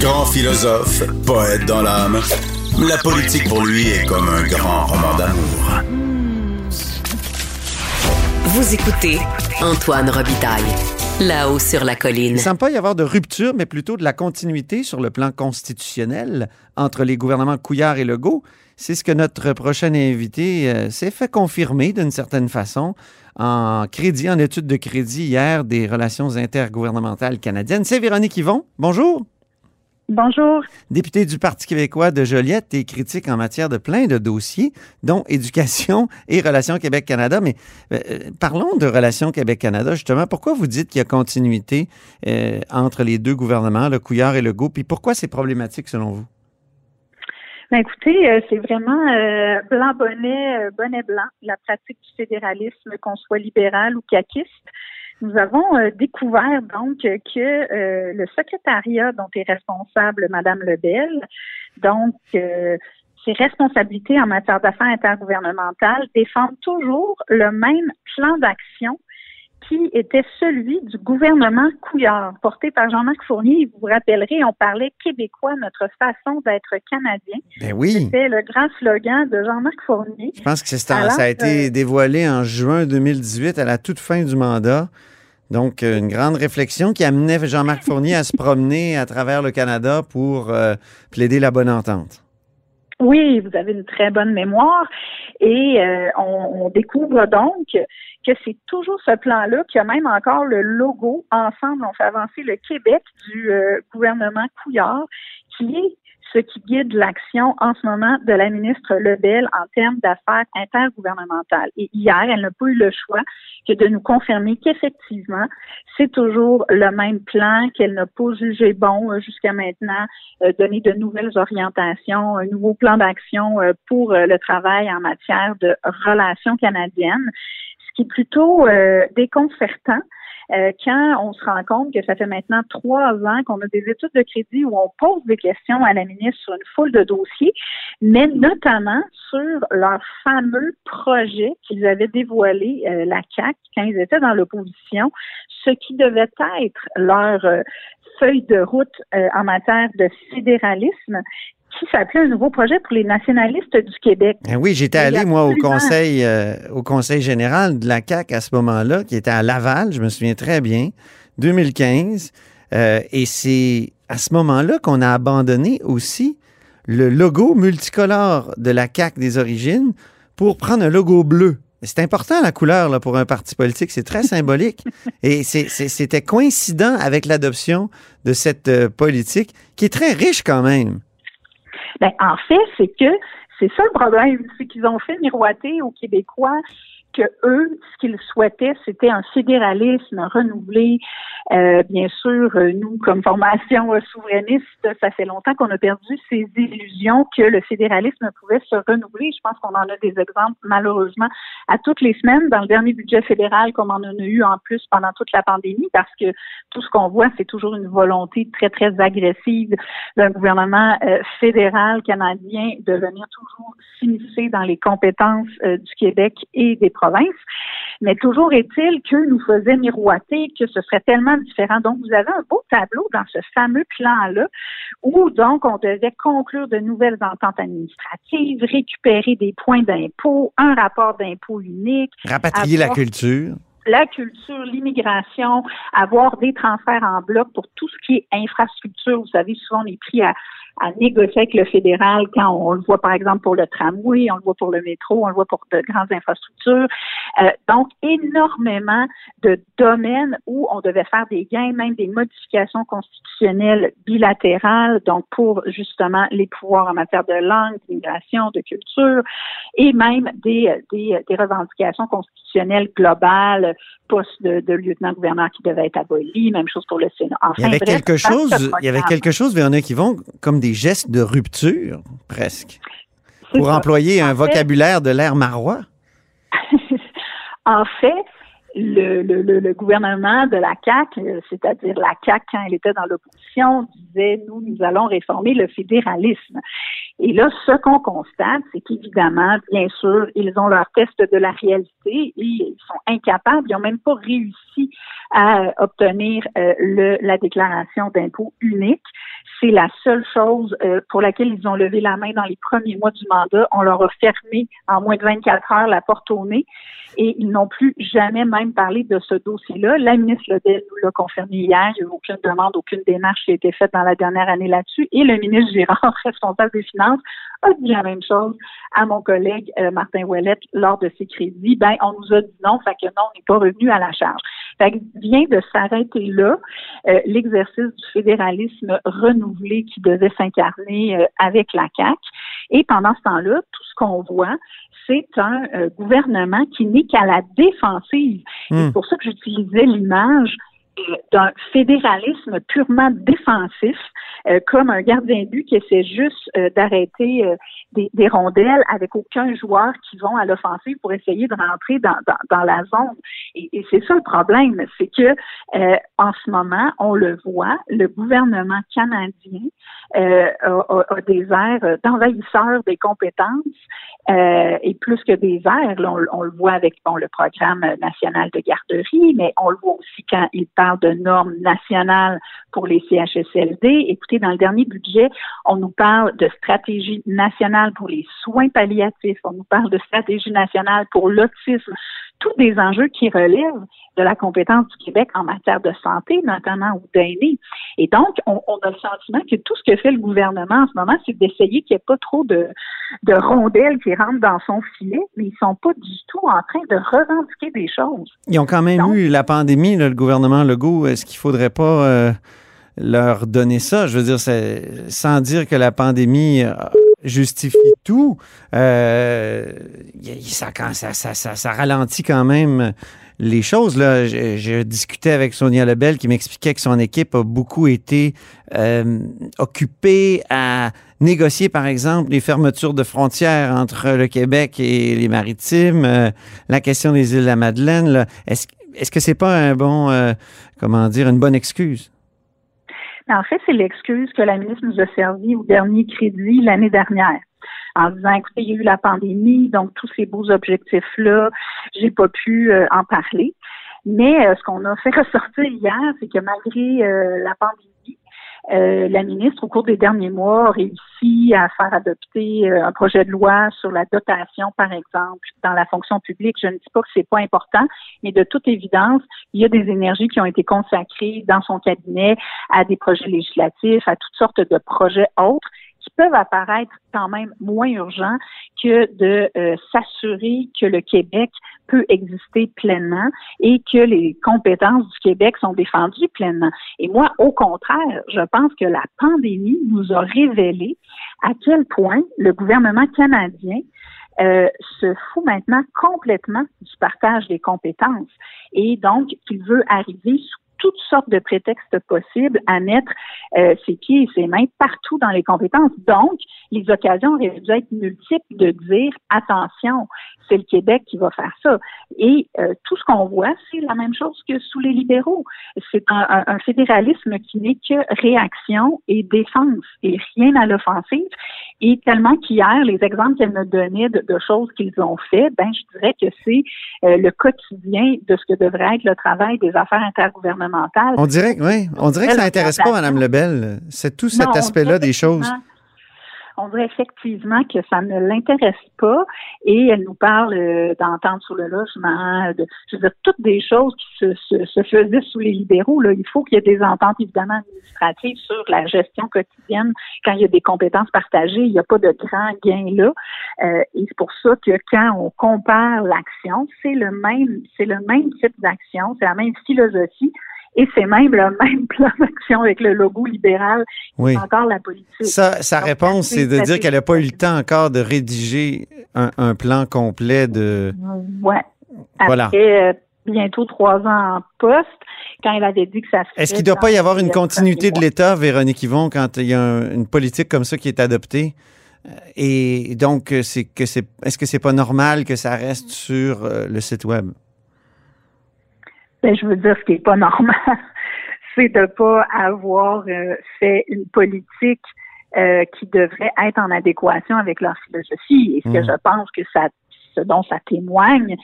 Grand philosophe, poète dans l'âme, la politique pour lui est comme un grand roman d'amour. Vous écoutez Antoine Robitaille, là-haut sur la colline. Il ne semble pas y avoir de rupture, mais plutôt de la continuité sur le plan constitutionnel entre les gouvernements Couillard et Legault. C'est ce que notre prochain invité euh, s'est fait confirmer d'une certaine façon en crédit, en étude de crédit hier des relations intergouvernementales canadiennes. C'est Véronique Yvon. Bonjour. Bonjour. Député du Parti québécois de Joliette et critique en matière de plein de dossiers, dont éducation et relations Québec-Canada. Mais euh, parlons de relations Québec-Canada, justement. Pourquoi vous dites qu'il y a continuité euh, entre les deux gouvernements, le Couillard et le Gou, puis pourquoi c'est problématique selon vous? Ben écoutez, c'est vraiment blanc bonnet, bonnet blanc, la pratique du fédéralisme, qu'on soit libéral ou caquiste. Nous avons euh, découvert donc que euh, le secrétariat dont est responsable Madame Lebel, donc euh, ses responsabilités en matière d'affaires intergouvernementales défendent toujours le même plan d'action qui était celui du gouvernement Couillard, porté par Jean-Marc Fournier. Vous vous rappellerez, on parlait québécois, notre façon d'être canadien. Ben oui. C'était le grand slogan de Jean-Marc Fournier. Je pense que ça a été euh, dévoilé en juin 2018, à la toute fin du mandat. Donc, euh, une grande réflexion qui amenait Jean-Marc Fournier à se promener à travers le Canada pour euh, plaider la bonne entente. Oui, vous avez une très bonne mémoire et on, on, découvre donc que c'est toujours ce plan-là qui a même encore le logo. Ensemble, on fait avancer le Québec du euh, gouvernement Couillard, qui est ce qui guide l'action en ce moment de la ministre Lebel en termes d'affaires intergouvernementales. Et hier, elle n'a pas eu le choix que de nous confirmer qu'effectivement, c'est toujours le même plan, qu'elle n'a pas jugé bon euh, jusqu'à maintenant, euh, donner de nouvelles orientations, un nouveau plan d'action pour le travail en matière de relations canadiennes qui est plutôt euh, déconcertant. Euh, quand on se rend compte que ça fait maintenant trois ans qu'on a des études de crédit où on pose des questions à la ministre sur une foule de dossiers, mais notamment sur leur fameux projet qu'ils avaient dévoilé, euh, la CAC, quand ils étaient dans l'opposition, ce qui devait être leur feuille de route en matière de fédéralisme qui s'appelait un nouveau projet pour les nationalistes du Québec. Ben oui, j'étais allé, moi, au conseil, euh, au conseil général de la CAQ à ce moment-là, qui était à Laval, je me souviens très bien, 2015. Euh, et c'est à ce moment-là qu'on a abandonné aussi le logo multicolore de la CAQ des origines pour prendre un logo bleu. C'est important la couleur là, pour un parti politique, c'est très symbolique. Et c'était coïncident avec l'adoption de cette euh, politique qui est très riche quand même. Ben, en fait, c'est que c'est ça le problème, c'est qu'ils ont fait miroiter aux Québécois que eux, ce qu'ils souhaitaient, c'était un fédéralisme renouvelé. Euh, bien sûr, euh, nous, comme formation euh, souverainiste, ça fait longtemps qu'on a perdu ces illusions que le fédéralisme pouvait se renouveler. Je pense qu'on en a des exemples, malheureusement, à toutes les semaines dans le dernier budget fédéral, comme on en a eu en plus pendant toute la pandémie, parce que tout ce qu'on voit, c'est toujours une volonté très, très agressive d'un gouvernement fédéral canadien de venir toujours s'immiscer dans les compétences du Québec et des provinces mais toujours est-il que nous faisait miroiter que ce serait tellement différent. Donc, vous avez un beau tableau dans ce fameux plan-là où, donc, on devait conclure de nouvelles ententes administratives, récupérer des points d'impôt, un rapport d'impôt unique. Rapatrier la culture la culture, l'immigration, avoir des transferts en bloc pour tout ce qui est infrastructure. Vous savez, souvent on est pris à, à négocier avec le fédéral quand on le voit par exemple pour le tramway, on le voit pour le métro, on le voit pour de grandes infrastructures. Euh, donc, énormément de domaines où on devait faire des gains, même des modifications constitutionnelles bilatérales, donc pour justement les pouvoirs en matière de langue, d'immigration, de culture, et même des, des, des revendications constitutionnelles globales, poste de, de lieutenant-gouverneur qui devait être aboli, même chose pour le Sénat. Enfin, il y avait quelque chose, il y avait quelque chose, Véronique, qui vont comme des gestes de rupture, presque, pour employer un vocabulaire de l'ère marois. en fait, le, le, le, gouvernement de la CAQ, euh, c'est-à-dire la CAQ quand elle était dans l'opposition, disait nous, nous allons réformer le fédéralisme. Et là, ce qu'on constate, c'est qu'évidemment, bien sûr, ils ont leur test de la réalité et ils sont incapables, ils n'ont même pas réussi à obtenir euh, le, la déclaration d'impôt unique. C'est la seule chose euh, pour laquelle ils ont levé la main dans les premiers mois du mandat. On leur a fermé en moins de 24 heures la porte au nez et ils n'ont plus jamais même parlé de ce dossier-là. La ministre Lebel nous l'a confirmé hier. Il n'y a eu aucune demande, aucune démarche qui a été faite dans la dernière année là-dessus. Et le ministre Girard, responsable des Finances, a dit la même chose à mon collègue euh, Martin Ouellette lors de ses crédits. Ben, on nous a dit non, fait que non, on n'est pas revenu à la charge. Fait que vient de s'arrêter là euh, l'exercice du fédéralisme renouvelé qui devait s'incarner euh, avec la CAC. Et pendant ce temps-là, tout ce qu'on voit, c'est un gouvernement qui n'est qu'à la défensive. Hmm. C'est pour ça que j'utilisais l'image d'un fédéralisme purement défensif, euh, comme un gardien but qui essaie juste euh, d'arrêter euh, des, rondelles avec aucun joueur qui vont à l'offensive pour essayer de rentrer dans, dans, la zone. Et, et c'est ça le problème, c'est que en ce moment, on le voit, le gouvernement canadien a, a, des airs d'envahisseur des compétences et plus que des airs. Là, on, on, le voit avec bon, le programme national de garderie, mais on le voit aussi quand il parle de normes nationales pour les CHSLD. Écoutez, dans le dernier budget, on nous parle de stratégie nationale pour les soins palliatifs, on nous parle de stratégie nationale pour l'autisme, tous des enjeux qui relèvent de la compétence du Québec en matière de santé, notamment ou d'aînés. Et donc, on, a le sentiment que tout ce que fait le gouvernement en ce moment, c'est d'essayer qu'il n'y ait pas trop de, de rondelles qui rentrent dans son filet, mais ils sont pas du tout en train de revendiquer des choses. Ils ont quand même eu la pandémie, le gouvernement Legault. Est-ce qu'il faudrait pas euh, leur donner ça? Je veux dire, sans dire que la pandémie justifie tout, euh, ça, ça, ça, ça, ralentit quand même les choses. Là, je, discutais avec Sonia Lebel qui m'expliquait que son équipe a beaucoup été euh, occupée à négocier, par exemple, les fermetures de frontières entre le Québec et les Maritimes, euh, la question des îles de la Madeleine. Est-ce est-ce que c'est pas un bon, euh, comment dire, une bonne excuse? En fait, c'est l'excuse que la ministre nous a servi au dernier crédit l'année dernière en disant écoutez, il y a eu la pandémie, donc tous ces beaux objectifs-là, j'ai pas pu euh, en parler. Mais euh, ce qu'on a fait ressortir hier, c'est que malgré euh, la pandémie, la ministre, au cours des derniers mois, a réussi à faire adopter un projet de loi sur la dotation, par exemple, dans la fonction publique. Je ne dis pas que c'est pas important, mais de toute évidence, il y a des énergies qui ont été consacrées dans son cabinet à des projets législatifs, à toutes sortes de projets autres qui peuvent apparaître quand même moins urgents que de euh, s'assurer que le Québec peut exister pleinement et que les compétences du Québec sont défendues pleinement. Et moi, au contraire, je pense que la pandémie nous a révélé à quel point le gouvernement canadien euh, se fout maintenant complètement du partage des compétences et donc qu'il veut arriver sous toutes sortes de prétextes possibles à mettre euh, ses pieds et ses mains partout dans les compétences. Donc, les occasions auraient dû être multiples de dire attention, c'est le Québec qui va faire ça. Et euh, tout ce qu'on voit, c'est la même chose que sous les libéraux. C'est un, un, fédéralisme qui n'est que réaction et défense et rien à l'offensive. Et tellement qu'hier, les exemples qu'elle me donnait de, de choses qu'ils ont fait, ben je dirais que c'est euh, le quotidien de ce que devrait être le travail des affaires intergouvernementales. On dirait, oui, on dirait que ça n'intéresse pas Mme Lebel. C'est tout cet aspect-là des choses on dirait effectivement que ça ne l'intéresse pas et elle nous parle euh, d'entente sur le logement, de, je veux dire, toutes des choses qui se, se, faisaient sous les libéraux. Là. Il faut qu'il y ait des ententes évidemment administratives sur la gestion quotidienne quand il y a des compétences partagées. Il n'y a pas de grand gain là. Euh, et c'est pour ça que quand on compare l'action, c'est le même, c'est le même type d'action, c'est la même philosophie et c'est même le même plan d'action avec le logo libéral. Oui. Encore la politique. Ça, sa réponse, c'est de dire qu'elle n'a pas eu le temps encore de rédiger un, plan complet de. Ouais. Après, voilà. Euh, bientôt trois ans en poste, quand elle avait dit que ça Est-ce qu'il ne doit pas y avoir une continuité de l'État, Véronique Yvon, quand il y a une politique comme ça qui est adoptée? Euh, et donc, c'est que c'est, est-ce que c'est pas normal que ça reste sur euh, le site web? Ben, je veux dire, ce qui n'est pas normal, c'est de ne pas avoir euh, fait une politique euh, qui devraient être en adéquation avec leur philosophie. Et ce que Mhm. je pense que ça, ce dont ça témoigne,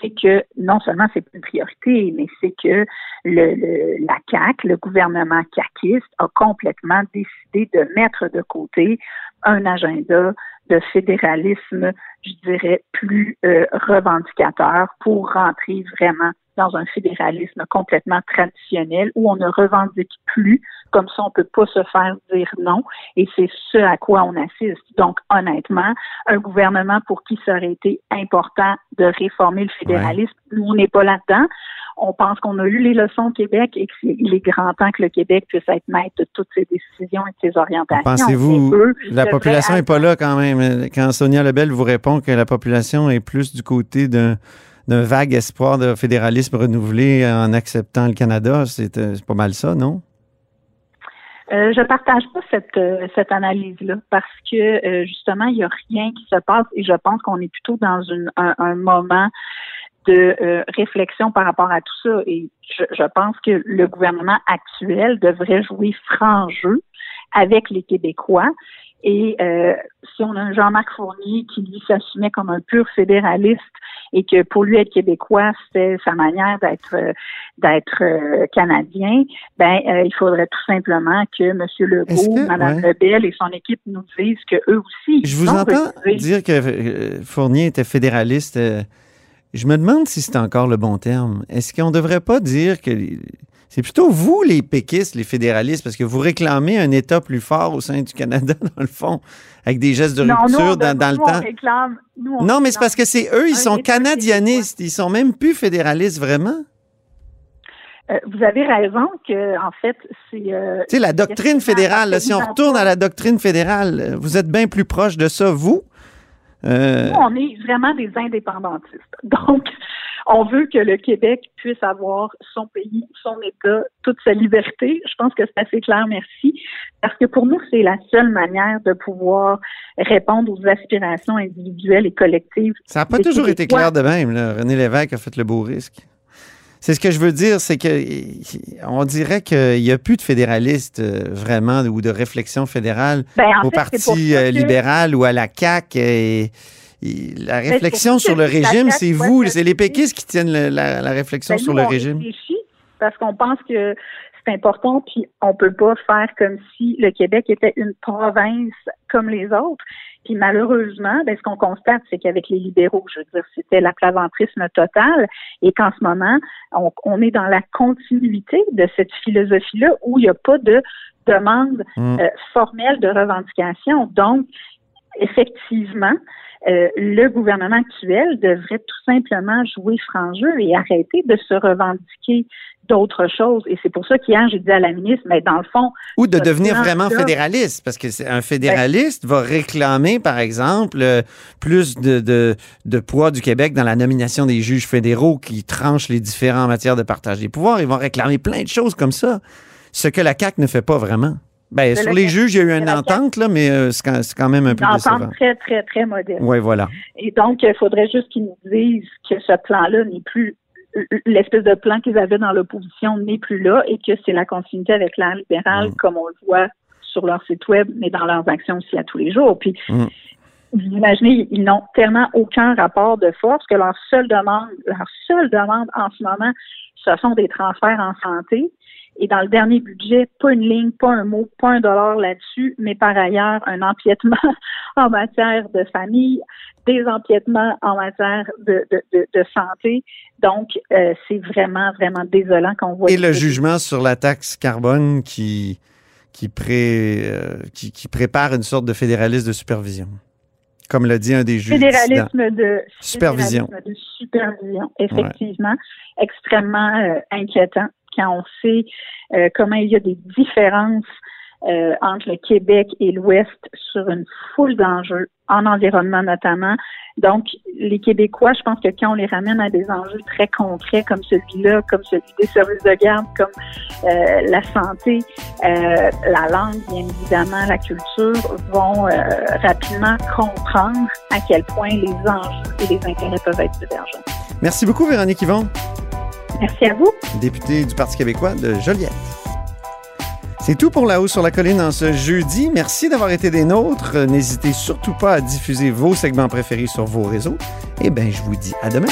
c'est que non seulement c'est une priorité, mais c'est que le, le- la CAC, le gouvernement caquiste, a complètement décidé de mettre de côté un agenda de fédéralisme, je dirais, plus euh, revendicateur pour rentrer vraiment dans un fédéralisme complètement traditionnel où on ne revendique plus, comme ça on peut pas se faire dire non, et c'est ce à quoi on assiste. Donc honnêtement, un gouvernement pour qui ça aurait été important de réformer le fédéralisme, nous on n'est pas là-dedans. On pense qu'on a eu les leçons au Québec et qu'il est grand temps que le Québec puisse être maître de toutes ses décisions et de ses orientations. Pensez-vous, la population n'est pas là quand même? Quand Sonia Lebel vous répond que la population est plus du côté d'un d'un vague espoir de fédéralisme renouvelé en acceptant le Canada, c'est euh, pas mal ça, non? Euh, je partage pas cette euh, cette analyse-là parce que euh, justement il y a rien qui se passe et je pense qu'on est plutôt dans un, moment de réflexion par rapport à tout ça et je, je pense que le gouvernement actuel devrait jouer franc jeu avec les Québécois et euh, si on a un Jean-Marc Fournier qui lui s'assumait comme un pur fédéraliste et que pour lui être québécois c'était sa manière d'être euh, d'être euh, canadien, ben il faudrait tout simplement que M. Legault, que- Mme ouais. Lebel et son équipe nous disent que eux aussi Je vous entends dire que Fournier était fédéraliste. je me demande si c'est encore le bon terme. Est-ce qu'on ne devrait pas dire que c'est plutôt vous, les péquistes, les fédéralistes, parce que vous réclamez un État plus fort au sein du Canada, dans le fond, avec des gestes de Non, rupture dans, dans le on temps? réclame- nous, on Non, mais c'est parce que c'est eux, ils sont canadianistes. Ils sont même plus fédéralistes, vraiment. Euh, vous avez raison que en fait c'est euh, Tu sais, la doctrine fédérale, là, si on retourne à la doctrine fédérale, vous êtes bien plus proche de ça, vous. Euh, Nous, on est vraiment des indépendantistes. Donc, on veut que le Québec puisse avoir son pays, son État, toute sa liberté. Je pense que c'est assez clair, merci. Parce que pour nous, c'est la seule manière de pouvoir répondre aux aspirations individuelles et collectives. ça n'a pas toujours été clair de même. Là. René Lévesque a fait le beau risque. C'est ce que je veux dire, c'est que on dirait qu'il n'y a plus de fédéralistes euh, vraiment ou de réflexion fédérale Ben, en au fait, Parti euh, que- libéral ou à la CAQ. Et, et la c'est réflexion sur le régime, c'est vous, c'est les péquistes qui tiennent le- la, la réflexion Ben, sur le on régime. parce qu'on pense que c'est important, puis on peut pas faire comme si le Québec était une province comme les autres. Puis malheureusement, ben, ce qu'on constate, c'est qu'avec les libéraux, je veux dire, c'était l'aplaventrisme total, et qu'en ce moment, on, on est dans la continuité de cette philosophie-là où il n'y a pas de demande Mm. euh, formelle de revendication. Donc, effectivement, euh, le gouvernement actuel devrait tout simplement jouer franc jeu et arrêter de se revendiquer d'autres choses. Et c'est pour ça qu'hier, j'ai dit à la ministre, mais dans le fond, Ou de devenir vraiment fédéraliste, parce que c'est un fédéraliste va réclamer, par exemple, euh, plus de, de, de poids du Québec dans la nomination des juges fédéraux qui tranchent les différents matières de partage des pouvoirs. Ils vont réclamer plein de choses comme ça, ce que la CAQ ne fait pas vraiment. Ben, sur les juges, il y a eu une entente, là, mais euh, c'est quand, même un peu une décevant. entente très, très, très modeste. Oui, voilà. Et donc, il faudrait juste qu'ils nous disent que ce plan-là n'est plus l'espèce de plan qu'ils avaient dans l'opposition n'est plus là et que c'est la continuité avec l'air libéral Mm. comme on le voit sur leur site web, mais dans leurs actions aussi à tous les jours. Puis, Mm. vous imaginez, ils n'ont tellement aucun rapport de force que leur seule demande, leur seule demande en ce moment, ce sont des transferts en santé. Et dans le dernier budget, pas une ligne, pas un mot, pas un dollar là-dessus, mais par ailleurs, un empiètement en matière de famille, des empiètements en matière de, de, de, de santé. Donc, euh, c'est vraiment, vraiment désolant qu'on voit. Et le jugement sur la taxe carbone qui, qui, pré, euh, qui, qui prépare une sorte de fédéralisme de supervision. Comme l'a dit un des juges. Fédéralisme de Supervision. fédéralisme de supervision, effectivement, extrêmement euh, inquiétant quand on sait euh, comment il y a des différences euh, entre le Québec et l'Ouest sur une foule d'enjeux, en environnement notamment. Donc, les Québécois, je pense que quand on les ramène à des enjeux très concrets comme celui-là, comme celui des services de garde, comme euh, la santé, euh, la langue, bien évidemment, la culture, vont euh, rapidement comprendre à quel point les enjeux et les intérêts peuvent être divergents. Merci beaucoup, Véronique Yvon, Merci à vous. députée du Parti québécois de Joliette. C'est tout pour La Haut sur la Colline en ce jeudi. Merci d'avoir été des nôtres. N'hésitez surtout pas à diffuser vos segments préférés sur vos réseaux. Et bien, je vous dis à demain.